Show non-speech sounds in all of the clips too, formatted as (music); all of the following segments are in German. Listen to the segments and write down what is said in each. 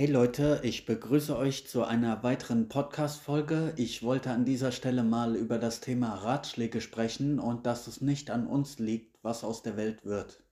Hey Leute, ich begrüße euch zu einer weiteren Podcast-Folge. Ich wollte an dieser Stelle mal über das Thema Ratschläge sprechen und dass es nicht an uns liegt, was aus der Welt wird.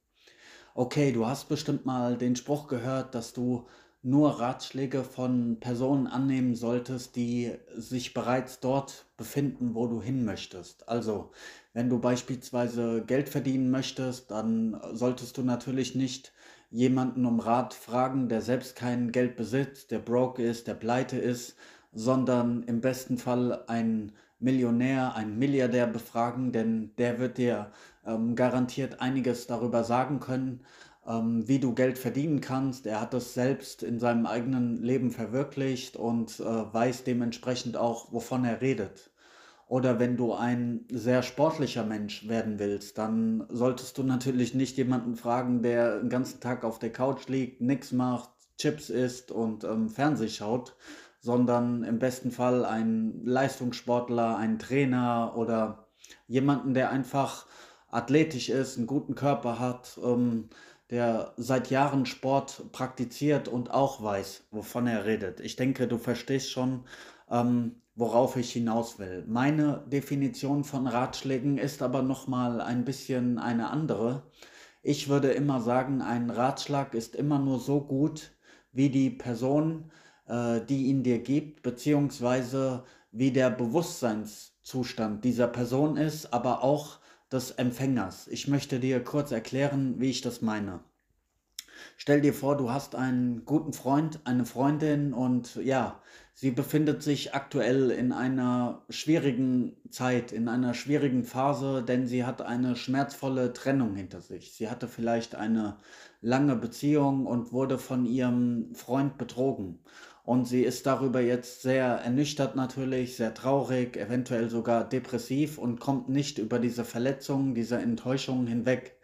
Okay, du hast bestimmt mal den Spruch gehört, dass du nur Ratschläge von Personen annehmen solltest, die sich bereits dort befinden, wo du hin möchtest. Also, wenn du beispielsweise Geld verdienen möchtest, dann solltest du natürlich nicht jemanden um Rat fragen, der selbst kein Geld besitzt, der broke ist, der pleite ist, sondern im besten Fall einen Millionär, einen Milliardär befragen, denn der wird dir ähm, garantiert einiges darüber sagen können, ähm, wie du Geld verdienen kannst. Er hat das selbst in seinem eigenen Leben verwirklicht und äh, weiß dementsprechend auch, wovon er redet. Oder wenn du ein sehr sportlicher Mensch werden willst, dann solltest du natürlich nicht jemanden fragen, der den ganzen Tag auf der Couch liegt, nichts macht, Chips isst und ähm, Fernseh schaut, sondern im besten Fall einen Leistungssportler, einen Trainer oder jemanden, der einfach athletisch ist, einen guten Körper hat, ähm, der seit Jahren Sport praktiziert und auch weiß, wovon er redet. Ich denke, du verstehst schon, ähm, worauf ich hinaus will. Meine Definition von Ratschlägen ist aber nochmal ein bisschen eine andere. Ich würde immer sagen, ein Ratschlag ist immer nur so gut, wie die Person, äh, die ihn dir gibt, beziehungsweise wie der Bewusstseinszustand dieser Person ist, aber auch des Empfängers. Ich möchte dir kurz erklären, wie ich das meine. Stell dir vor, du hast einen guten Freund, eine Freundin und ja, sie befindet sich aktuell in einer schwierigen Zeit, in einer schwierigen Phase, denn sie hat eine schmerzvolle Trennung hinter sich. Sie hatte vielleicht eine lange Beziehung und wurde von ihrem Freund betrogen. Und sie ist darüber jetzt sehr ernüchtert natürlich, sehr traurig, eventuell sogar depressiv und kommt nicht über diese Verletzungen, diese Enttäuschungen hinweg.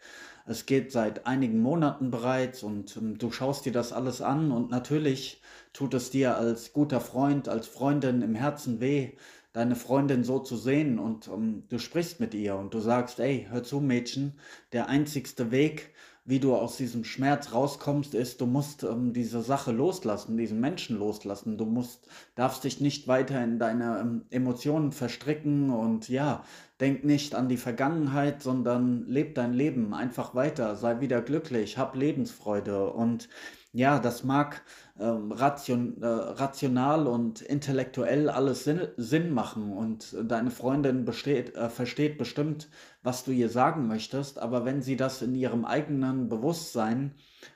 Es geht seit einigen Monaten bereits und ähm, du schaust dir das alles an und natürlich tut es dir als guter Freund, als Freundin im Herzen weh, deine Freundin so zu sehen und ähm, du sprichst mit ihr und du sagst, ey, hör zu Mädchen, der einzigste Weg, wie du aus diesem Schmerz rauskommst, ist, du musst ähm, diese Sache loslassen, diesen Menschen loslassen. Du musst, darfst dich nicht weiter in deine ähm, Emotionen verstricken und ja, denk nicht an die Vergangenheit, sondern leb dein Leben einfach weiter, sei wieder glücklich, hab Lebensfreude. Und ja, das mag ähm, ration, äh, rational und intellektuell alles Sinn, Sinn machen. Und deine Freundin besteht, äh, versteht bestimmt, was du ihr sagen möchtest, aber wenn sie das in ihrem eigenen Bewusstsein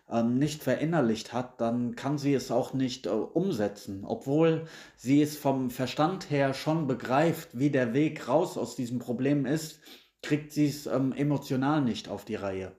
ähm, nicht verinnerlicht hat, dann kann sie es auch nicht äh, umsetzen, obwohl sie es vom Verstand her schon begreift, wie der Weg raus aus diesem Problem ist, kriegt sie es ähm, emotional nicht auf die Reihe.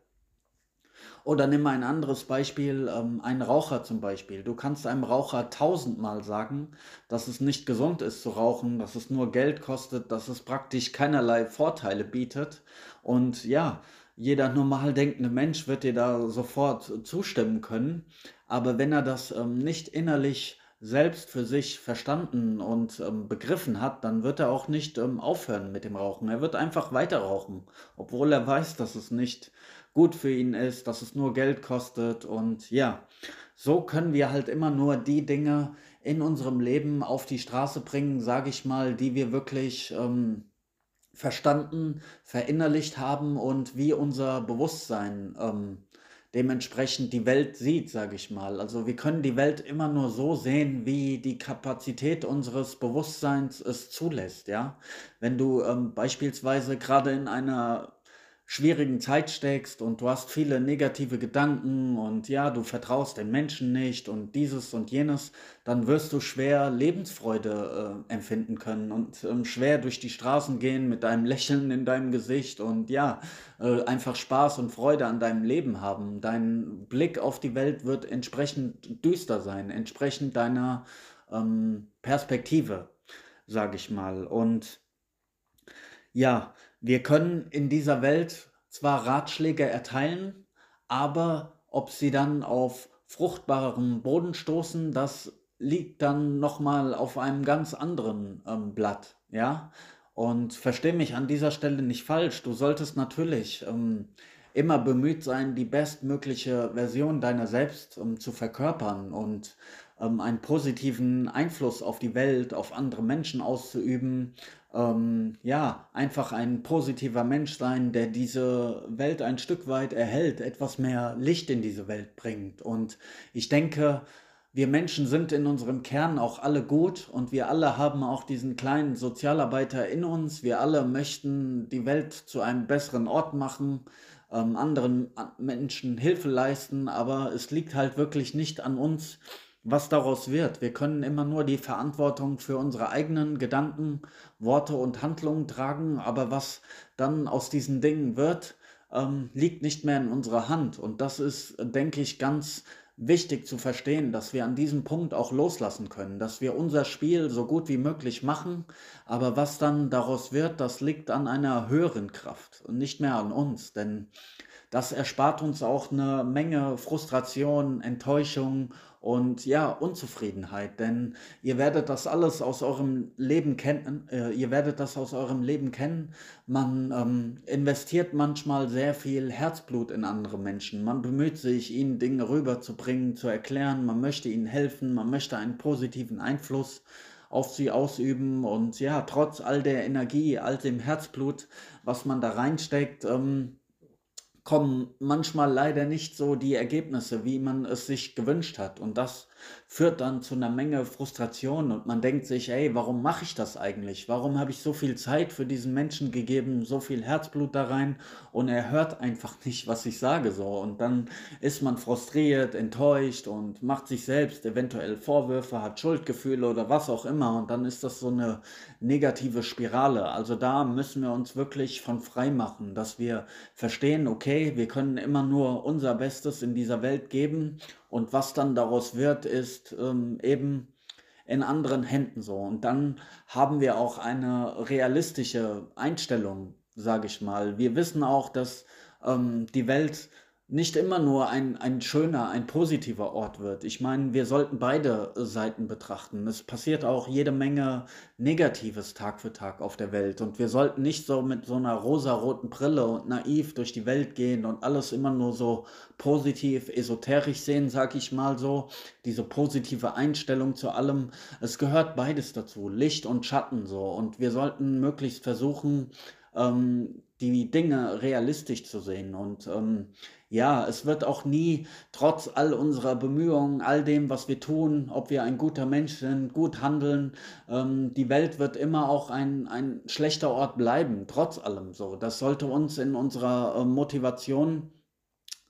Oder nimm ein anderes Beispiel, ähm, ein Raucher zum Beispiel. Du kannst einem Raucher tausendmal sagen, dass es nicht gesund ist zu rauchen, dass es nur Geld kostet, dass es praktisch keinerlei Vorteile bietet. Und ja, jeder normal denkende Mensch wird dir da sofort zustimmen können. Aber wenn er das ähm, nicht innerlich selbst für sich verstanden und ähm, begriffen hat, dann wird er auch nicht ähm, aufhören mit dem Rauchen. Er wird einfach weiter rauchen, obwohl er weiß, dass es nicht gut für ihn ist, dass es nur Geld kostet. Und ja, so können wir halt immer nur die Dinge in unserem Leben auf die Straße bringen, sage ich mal, die wir wirklich ähm, verstanden, verinnerlicht haben und wie unser Bewusstsein ähm, dementsprechend die Welt sieht, sage ich mal. Also wir können die Welt immer nur so sehen, wie die Kapazität unseres Bewusstseins es zulässt, ja. Wenn du ähm, beispielsweise gerade in einer schwierigen Zeit steckst und du hast viele negative Gedanken und ja, du vertraust den Menschen nicht und dieses und jenes, dann wirst du schwer Lebensfreude äh, empfinden können und ähm, schwer durch die Straßen gehen mit deinem (laughs) Lächeln in deinem Gesicht und ja, äh, einfach Spaß und Freude an deinem Leben haben. Dein Blick auf die Welt wird entsprechend düster sein, entsprechend deiner ähm, Perspektive, sage ich mal. Und ja, wir können in dieser Welt zwar Ratschläge erteilen, aber ob sie dann auf fruchtbarem Boden stoßen, das liegt dann nochmal auf einem ganz anderen ähm, Blatt, ja. Und versteh mich an dieser Stelle nicht falsch. Du solltest natürlich ähm, immer bemüht sein, die bestmögliche Version deiner selbst ähm, zu verkörpern und ähm, einen positiven Einfluss auf die Welt, auf andere Menschen auszuüben. Ähm, ja, einfach ein positiver Mensch sein, der diese Welt ein Stück weit erhält, etwas mehr Licht in diese Welt bringt. Und ich denke, wir Menschen sind in unserem Kern auch alle gut und wir alle haben auch diesen kleinen Sozialarbeiter in uns. Wir alle möchten die Welt zu einem besseren Ort machen, ähm, anderen Menschen Hilfe leisten, aber es liegt halt wirklich nicht an uns, was daraus wird. Wir können immer nur die Verantwortung für unsere eigenen Gedanken, Worte und Handlungen tragen, aber was dann aus diesen Dingen wird, ähm, liegt nicht mehr in unserer Hand. Und das ist, denke ich, ganz wichtig zu verstehen, dass wir an diesem Punkt auch loslassen können, dass wir unser Spiel so gut wie möglich machen, aber was dann daraus wird, das liegt an einer höheren Kraft und nicht mehr an uns, denn das erspart uns auch eine Menge Frustration, Enttäuschung und ja, Unzufriedenheit, denn ihr werdet das alles aus eurem Leben kennen, äh, ihr werdet das aus eurem Leben kennen. Man ähm, investiert manchmal sehr viel Herzblut in andere Menschen. Man bemüht sich, ihnen Dinge rüberzubringen, zu erklären, man möchte ihnen helfen, man möchte einen positiven Einfluss auf sie ausüben und ja, trotz all der Energie, all dem Herzblut, was man da reinsteckt, ähm, kommen manchmal leider nicht so die Ergebnisse, wie man es sich gewünscht hat. Und das führt dann zu einer Menge Frustration und man denkt sich, ey, warum mache ich das eigentlich? Warum habe ich so viel Zeit für diesen Menschen gegeben, so viel Herzblut da rein und er hört einfach (laughs) nicht, was ich sage so. Und dann ist man frustriert, enttäuscht und macht sich selbst eventuell Vorwürfe, hat Schuldgefühle oder was auch immer. Und dann ist das so eine negative Spirale. Also da müssen wir uns wirklich von frei machen, dass wir verstehen, okay, wir können immer nur unser Bestes in dieser Welt geben und was dann daraus wird, ist ähm, eben in anderen Händen so. Und dann haben wir auch eine realistische Einstellung, sage ich mal. Wir wissen auch, dass ähm, die Welt nicht immer nur ein, ein schöner, ein positiver Ort wird. Ich meine, wir sollten beide Seiten betrachten. Es passiert auch jede Menge Negatives Tag für Tag auf der Welt. Und wir sollten nicht so mit so einer rosaroten Brille und naiv durch die Welt gehen und alles immer nur so positiv, esoterisch sehen, sag ich mal so. Diese positive Einstellung zu allem. Es gehört beides dazu, Licht und Schatten so. Und wir sollten möglichst versuchen, ähm, die Dinge realistisch zu sehen. Und ähm, ja, es wird auch nie, trotz all unserer Bemühungen, all dem, was wir tun, ob wir ein guter Mensch sind, gut handeln, ähm, die Welt wird immer auch ein, ein schlechter Ort bleiben, trotz allem so. Das sollte uns in unserer äh, Motivation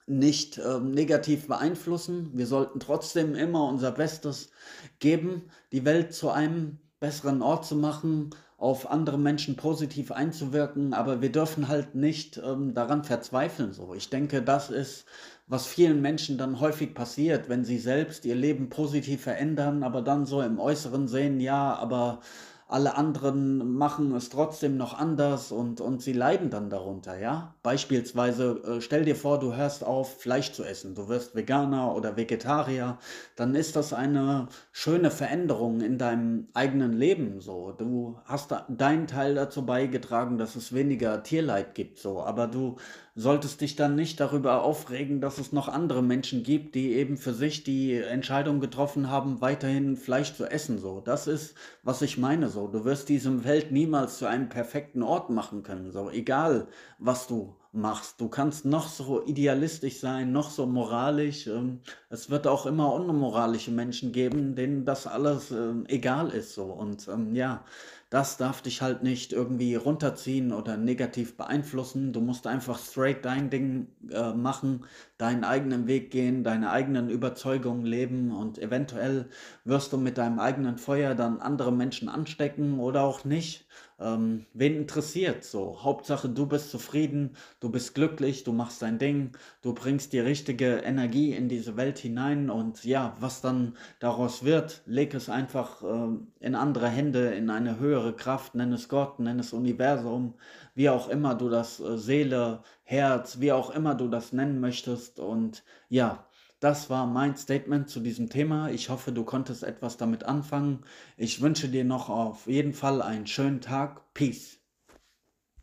nicht äh, negativ beeinflussen. Wir sollten trotzdem immer unser Bestes geben, die Welt zu einem besseren Ort zu machen, auf andere Menschen positiv einzuwirken, aber wir dürfen halt nicht ähm, daran verzweifeln. So, ich denke, das ist, was vielen Menschen dann häufig passiert, wenn sie selbst ihr Leben positiv verändern, aber dann so im Äußeren sehen, ja, aber alle anderen machen es trotzdem noch anders und, und sie leiden dann darunter, ja. Beispielsweise äh, stell dir vor, du hörst auf, Fleisch zu essen, du wirst Veganer oder Vegetarier, dann ist das eine schöne Veränderung in deinem eigenen Leben, so. Du hast deinen Teil dazu beigetragen, dass es weniger Tierleid gibt, so. Aber du solltest dich dann nicht darüber aufregen, dass es noch andere Menschen gibt, die eben für sich die Entscheidung getroffen haben, weiterhin Fleisch zu essen. So, das ist, was ich meine. So, du wirst diesem Welt niemals zu einem perfekten Ort machen können. So, egal was du machst. Du kannst noch so idealistisch sein, noch so moralisch. Ähm, es wird auch immer unmoralische Menschen geben, denen das alles ähm, egal ist. So und ähm, ja, das darf dich halt nicht irgendwie runterziehen oder negativ beeinflussen. Du musst einfach straight dein Ding äh, machen, deinen eigenen Weg gehen, deine eigenen Überzeugungen leben und eventuell wirst du mit deinem eigenen Feuer dann andere Menschen anstecken oder auch nicht. Ähm, wen interessiert so? Hauptsache, du bist zufrieden, du bist glücklich, du machst dein Ding, du bringst die richtige Energie in diese Welt hinein und ja, was dann daraus wird, leg es einfach äh, in andere Hände, in eine höhere Kraft, nenn es Gott, nenn es Universum, wie auch immer du das äh, Seele, Herz, wie auch immer du das nennen möchtest und ja, das war mein Statement zu diesem Thema. Ich hoffe, du konntest etwas damit anfangen. Ich wünsche dir noch auf jeden Fall einen schönen Tag. Peace.